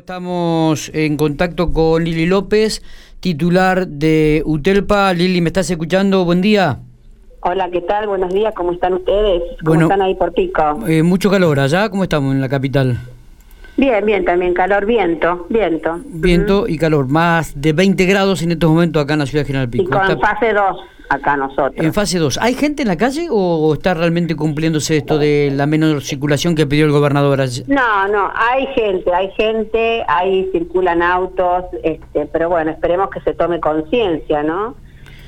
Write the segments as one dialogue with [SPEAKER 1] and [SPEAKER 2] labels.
[SPEAKER 1] Estamos en contacto con Lili López, titular de UTELPA. Lili, ¿me estás escuchando? Buen día.
[SPEAKER 2] Hola, ¿qué tal? Buenos días, ¿cómo están ustedes? ¿Cómo están ahí por Pico?
[SPEAKER 1] Eh, mucho calor allá, ¿cómo estamos en la capital?
[SPEAKER 2] Bien, bien, también calor, viento, viento.
[SPEAKER 1] Viento y calor, más de 20 grados en estos momentos acá en la ciudad de General Pico.
[SPEAKER 2] Y con fase 2 acá nosotros.
[SPEAKER 1] En fase 2, ¿hay gente en la calle o está realmente cumpliéndose esto de la menor circulación que pidió el gobernador?
[SPEAKER 2] No, no, hay gente, hay gente, ahí circulan autos, este, pero bueno, esperemos que se tome conciencia, ¿no?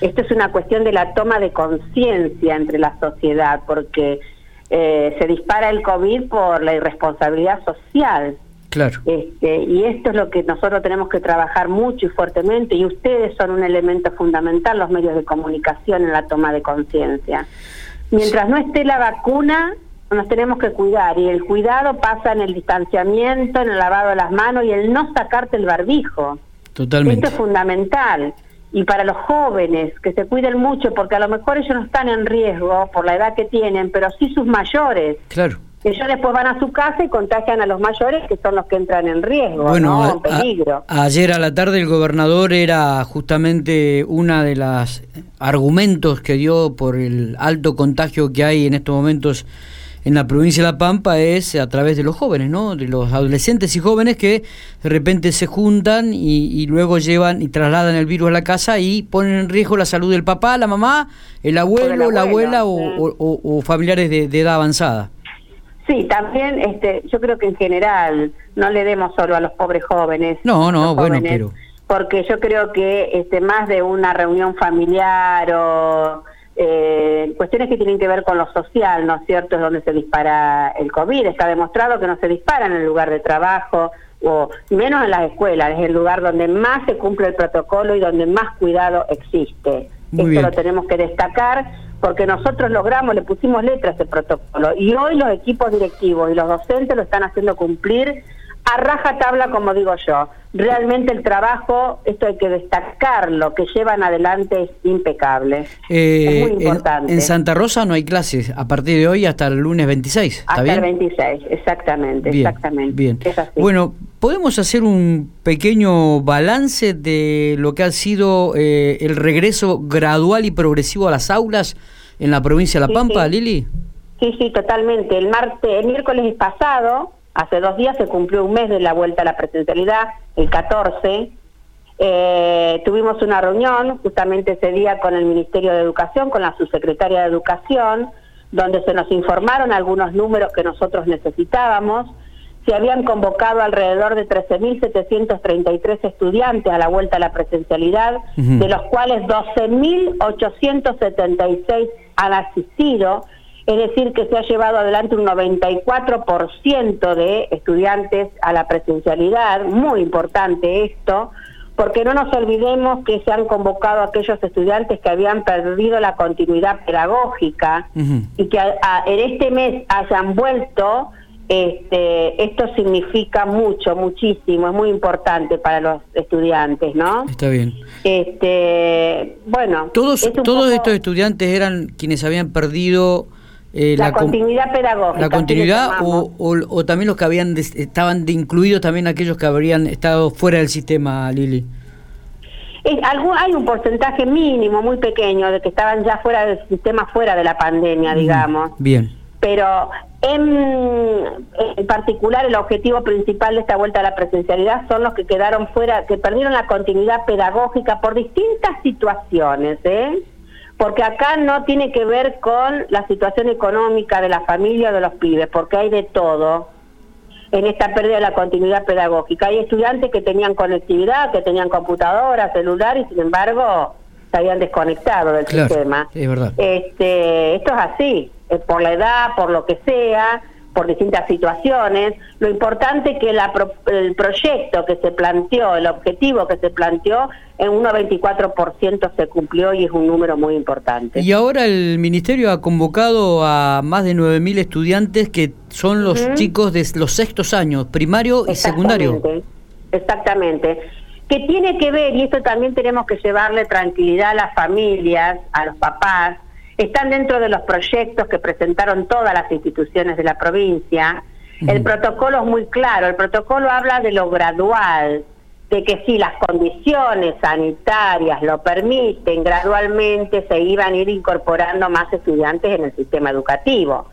[SPEAKER 2] Esto es una cuestión de la toma de conciencia entre la sociedad, porque eh, se dispara el COVID por la irresponsabilidad social
[SPEAKER 1] Claro.
[SPEAKER 2] Este, y esto es lo que nosotros tenemos que trabajar mucho y fuertemente, y ustedes son un elemento fundamental, los medios de comunicación, en la toma de conciencia. Mientras no esté la vacuna, nos tenemos que cuidar, y el cuidado pasa en el distanciamiento, en el lavado de las manos y el no sacarte el barbijo.
[SPEAKER 1] Totalmente.
[SPEAKER 2] Esto es fundamental. Y para los jóvenes, que se cuiden mucho, porque a lo mejor ellos no están en riesgo por la edad que tienen, pero sí sus mayores.
[SPEAKER 1] Claro
[SPEAKER 2] ellos después van a su casa y contagian a los mayores que son los que entran en riesgo, bueno, en peligro.
[SPEAKER 1] ayer a la tarde el gobernador era justamente una de las argumentos que dio por el alto contagio que hay en estos momentos en la provincia de La Pampa es a través de los jóvenes, ¿no? De los adolescentes y jóvenes que de repente se juntan y, luego llevan y trasladan el virus a la casa y ponen en riesgo la salud del papá, la mamá, el abuelo, la abuela o, familiares de edad avanzada.
[SPEAKER 2] Sí, también este, yo creo que en general no le demos solo a los pobres jóvenes.
[SPEAKER 1] No, no, bueno, pero...
[SPEAKER 2] Porque yo creo que este, más de una reunión familiar o eh, cuestiones que tienen que ver con lo social, ¿no es cierto? Es donde se dispara el COVID. Está demostrado que no se dispara en el lugar de trabajo o menos en las escuelas. Es el lugar donde más se cumple el protocolo y donde más cuidado existe. Esto lo tenemos que destacar porque nosotros logramos, le pusimos letra a ese protocolo y hoy los equipos directivos y los docentes lo están haciendo cumplir a raja tabla, como digo yo. Realmente el trabajo, esto hay que destacarlo, que llevan adelante es impecable.
[SPEAKER 1] es muy importante. En, Santa Rosa no hay clases a partir de hoy hasta el lunes 26. ¿está
[SPEAKER 2] hasta el 26, exactamente. exactamente.
[SPEAKER 1] Bien. Bueno, ¿podemos hacer un pequeño balance de lo que ha sido eh, el regreso gradual y progresivo a las aulas en la provincia de La Pampa, Lili?
[SPEAKER 2] Sí, sí, totalmente. El martes, el miércoles pasado Hace dos días se cumplió un mes de la vuelta a la presencialidad, el 14. Eh, tuvimos una reunión justamente ese día con el Ministerio de Educación, con la subsecretaria de Educación, donde se nos informaron algunos números que nosotros necesitábamos. Se habían convocado alrededor de 13.733 estudiantes a la vuelta a la presencialidad, de los cuales 12.876 han asistido es decir, que se ha llevado adelante un 94% de estudiantes a la presencialidad, muy importante esto, porque no nos olvidemos que se han convocado a aquellos estudiantes que habían perdido la continuidad pedagógica y que en este mes hayan vuelto, este, esto significa mucho, muchísimo, es muy importante para los estudiantes, ¿no?
[SPEAKER 1] Está bien.
[SPEAKER 2] Este, bueno,
[SPEAKER 1] todos, todos estos estudiantes eran quienes habían perdido
[SPEAKER 2] eh, la, continuidad pedagógica.
[SPEAKER 1] La continuidad o, también los que habían estaban de incluidos también aquellos que habrían estado fuera del sistema, Lili.
[SPEAKER 2] hay un porcentaje mínimo, muy pequeño, de que estaban ya fuera del sistema, fuera de la pandemia, digamos.
[SPEAKER 1] Bien.
[SPEAKER 2] Pero en, en, particular el objetivo principal de esta vuelta a la presencialidad son los que quedaron fuera, que perdieron la continuidad pedagógica por distintas situaciones, ¿eh? Porque acá no tiene que ver con la situación económica de la familia o de los pibes, porque hay de todo en esta pérdida de la continuidad pedagógica. Hay estudiantes que tenían conectividad, que tenían computadora, celular y sin embargo se habían desconectado del sistema.
[SPEAKER 1] Es verdad.
[SPEAKER 2] Este, esto es así, por la edad, por lo que sea, por distintas situaciones. Lo importante es que el proyecto que se planteó, el objetivo que se planteó, en un 94% se cumplió y es un número muy importante.
[SPEAKER 1] Y ahora el Ministerio ha convocado a más de 9.000 estudiantes que son los chicos de los sextos años, primario y secundario.
[SPEAKER 2] Exactamente. Que tiene que ver, y esto también tenemos que llevarle tranquilidad a las familias, a los papás, están dentro de los proyectos que presentaron todas las instituciones de la provincia. El protocolo es muy claro, el protocolo habla de lo gradual, de que si las condiciones sanitarias lo permiten, gradualmente se iban a ir incorporando más estudiantes en el sistema educativo.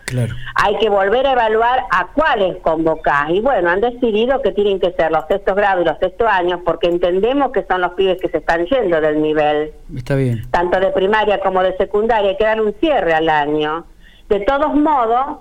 [SPEAKER 2] Hay que volver a evaluar a cuáles convocar. Y bueno, han decidido que tienen que ser los sextos grados y los sextos años porque entendemos que son los pibes que se están yendo del nivel.
[SPEAKER 1] Está bien.
[SPEAKER 2] Tanto de primaria como de secundaria, que dar un cierre al año. De todos modos,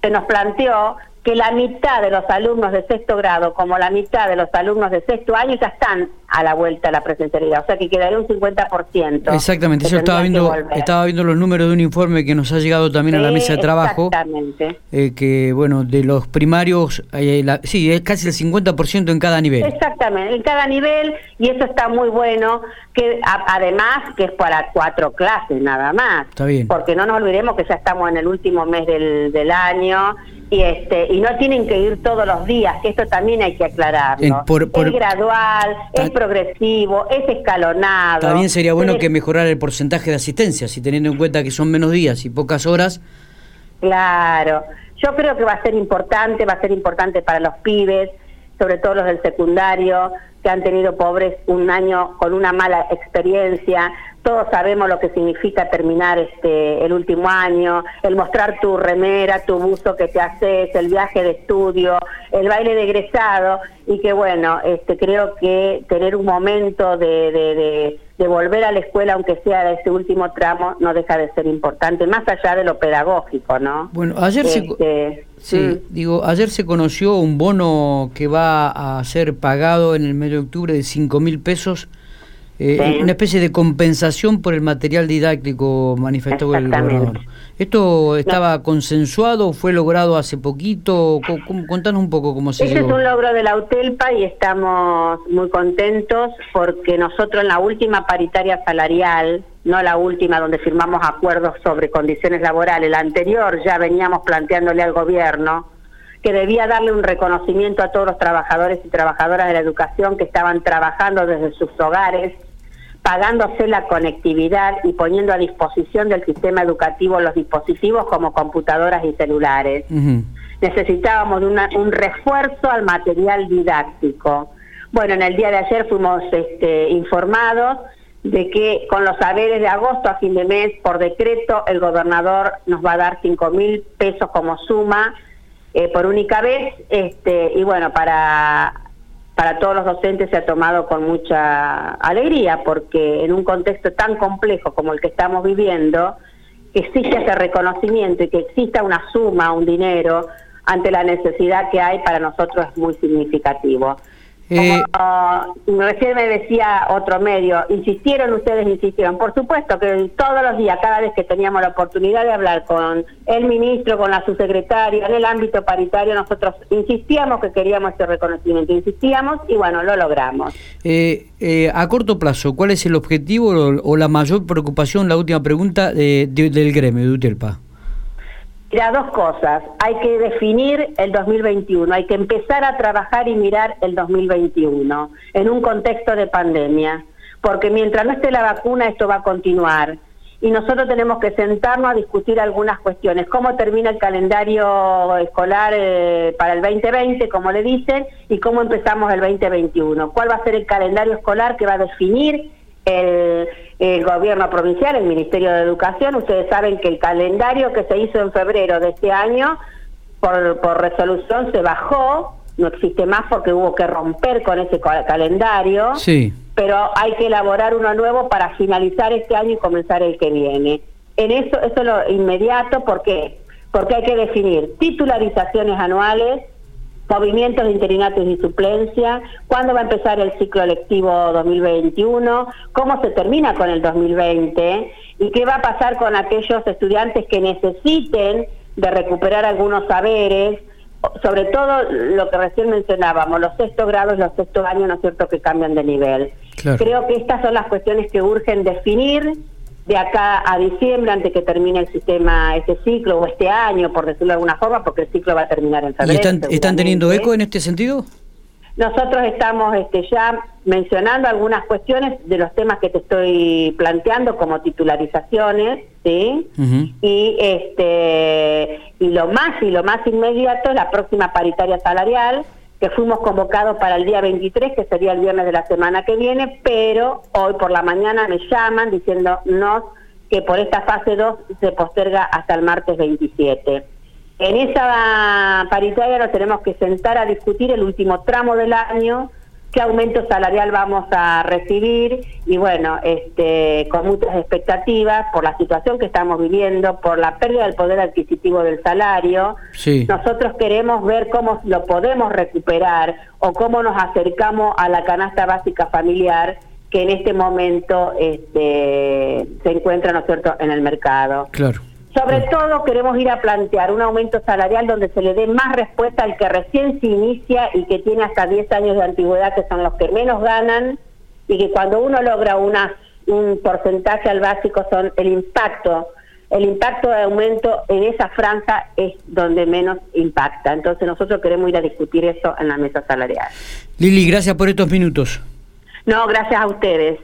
[SPEAKER 2] se nos planteó que la mitad de los alumnos de sexto grado como la mitad de los alumnos de sexto año ya están a la vuelta a la presencialidad, o sea que quedaría un 50%.
[SPEAKER 1] Exactamente, yo estaba viendo, estaba viendo los números de un informe que nos ha llegado también a la mesa de trabajo.
[SPEAKER 2] Exactamente.
[SPEAKER 1] Eh, que, bueno, de los primarios, eh, sí, es casi el 50% en cada nivel.
[SPEAKER 2] Exactamente, en cada nivel, y eso está muy bueno, que además que es para cuatro clases nada más.
[SPEAKER 1] Está bien.
[SPEAKER 2] Porque no nos olvidemos que ya estamos en el último mes del, del año y este y no tienen que ir todos los días que esto también hay que aclararlo es gradual es progresivo es escalonado.
[SPEAKER 1] También sería bueno que mejorar el porcentaje de asistencia si teniendo en cuenta que son menos días y pocas horas.
[SPEAKER 2] Claro. Yo creo que va a ser importante va a ser importante para los pibes sobre todo los del secundario que han tenido pobres un año con una mala experiencia. Todos sabemos lo que significa terminar este el último año, el mostrar tu remera, tu buzo que te haces, el viaje de estudio, el baile de egresado. Y que bueno, este creo que tener un momento de, de, volver a la escuela, aunque sea de ese último tramo, no deja de ser importante, más allá de lo pedagógico, ¿no?
[SPEAKER 1] Bueno, ayer se... Este, sí, mm. digo, ayer se conoció un bono que va a ser pagado en el mes de octubre de cinco mil pesos eh, una especie de compensación por el material didáctico manifestó el gobernador. ¿Esto estaba consensuado? ¿Fue logrado hace poquito? Contanos un poco cómo se
[SPEAKER 2] Ese es un logro de la UTELPA y estamos muy contentos porque nosotros en la última paritaria salarial, no la última donde firmamos acuerdos sobre condiciones laborales, la anterior ya veníamos planteándole al gobierno que debía darle un reconocimiento a todos los trabajadores y trabajadoras de la educación que estaban trabajando desde sus hogares pagándose la conectividad y poniendo a disposición del sistema educativo los dispositivos como computadoras y celulares. Necesitábamos un refuerzo al material didáctico. Bueno, en el día de ayer fuimos este, informados de que con los saberes de agosto a fin de mes, por decreto, el gobernador nos va a dar cinco mil pesos como suma eh, por única vez, este, y bueno, para para todos los docentes se ha tomado con mucha alegría, porque en un contexto tan complejo como el que estamos viviendo, que existe ese reconocimiento y que exista una suma, un dinero, ante la necesidad que hay, para nosotros es muy significativo. Eh, Como recién me decía otro medio, insistieron ustedes, insistieron. Por supuesto que todos los días, cada vez que teníamos la oportunidad de hablar con el ministro, con la subsecretaria, en el ámbito paritario, nosotros insistíamos que queríamos este reconocimiento, insistíamos y bueno, lo logramos.
[SPEAKER 1] Eh, eh, a corto plazo, ¿cuál es el objetivo o, la mayor preocupación, la última pregunta del gremio de UTELPA?
[SPEAKER 2] Mira, dos cosas. Hay que definir el 2021, hay que empezar a trabajar y mirar el 2021 en un contexto de pandemia, porque mientras no esté la vacuna esto va a continuar y nosotros tenemos que sentarnos a discutir algunas cuestiones. ¿Cómo termina el calendario escolar eh, para el 2020, como le dicen, y cómo empezamos el 2021? ¿Cuál va a ser el calendario escolar que va a definir el, gobierno provincial, el Ministerio de Educación. Ustedes saben que el calendario que se hizo en febrero de este año, por, por resolución, se bajó, no existe más porque hubo que romper con ese calendario.
[SPEAKER 1] Sí.
[SPEAKER 2] Pero hay que elaborar uno nuevo para finalizar este año y comenzar el que viene. En eso, eso es lo inmediato, ¿por qué? Porque hay que definir titularizaciones anuales, movimientos de interinatos y suplencia, cuándo va a empezar el ciclo lectivo 2021, cómo se termina con el 2020 y qué va a pasar con aquellos estudiantes que necesiten de recuperar algunos saberes, sobre todo lo que recién mencionábamos, los sexto grados, los sexto años, ¿no es cierto?, que cambian de nivel. Creo que estas son las cuestiones que urgen definir de acá a diciembre, antes que termine el sistema, este ciclo, o este año, por decirlo de alguna forma, porque el ciclo va a terminar en febrero.
[SPEAKER 1] ¿Y están, teniendo eco en este sentido?
[SPEAKER 2] nosotros estamos este, ya mencionando algunas cuestiones de los temas que te estoy planteando como titularizaciones, ¿sí? Y este y lo más y lo más inmediato es la próxima paritaria salarial que fuimos convocados para el día 23, que sería el viernes de la semana que viene, pero hoy por la mañana me llaman diciéndonos que por esta fase 2 se posterga hasta el martes 27. En esa paritaria nos tenemos que sentar a discutir el último tramo del año, qué aumento salarial vamos a recibir y bueno, este, con muchas expectativas por la situación que estamos viviendo, por la pérdida del poder adquisitivo del salario. Nosotros queremos ver cómo lo podemos recuperar o cómo nos acercamos a la canasta básica familiar que en este momento este, se encuentra, ¿no es cierto?, en el mercado.
[SPEAKER 1] Claro.
[SPEAKER 2] Sobre todo queremos ir a plantear un aumento salarial donde se le dé más respuesta al que recién se inicia y que tiene hasta 10 años de antigüedad, que son los que menos ganan, y que cuando uno logra una, un porcentaje al básico son el impacto, el impacto de aumento en esa franja es donde menos impacta. Entonces nosotros queremos ir a discutir eso en la mesa salarial.
[SPEAKER 1] Lili, gracias por estos minutos.
[SPEAKER 2] No, gracias a ustedes.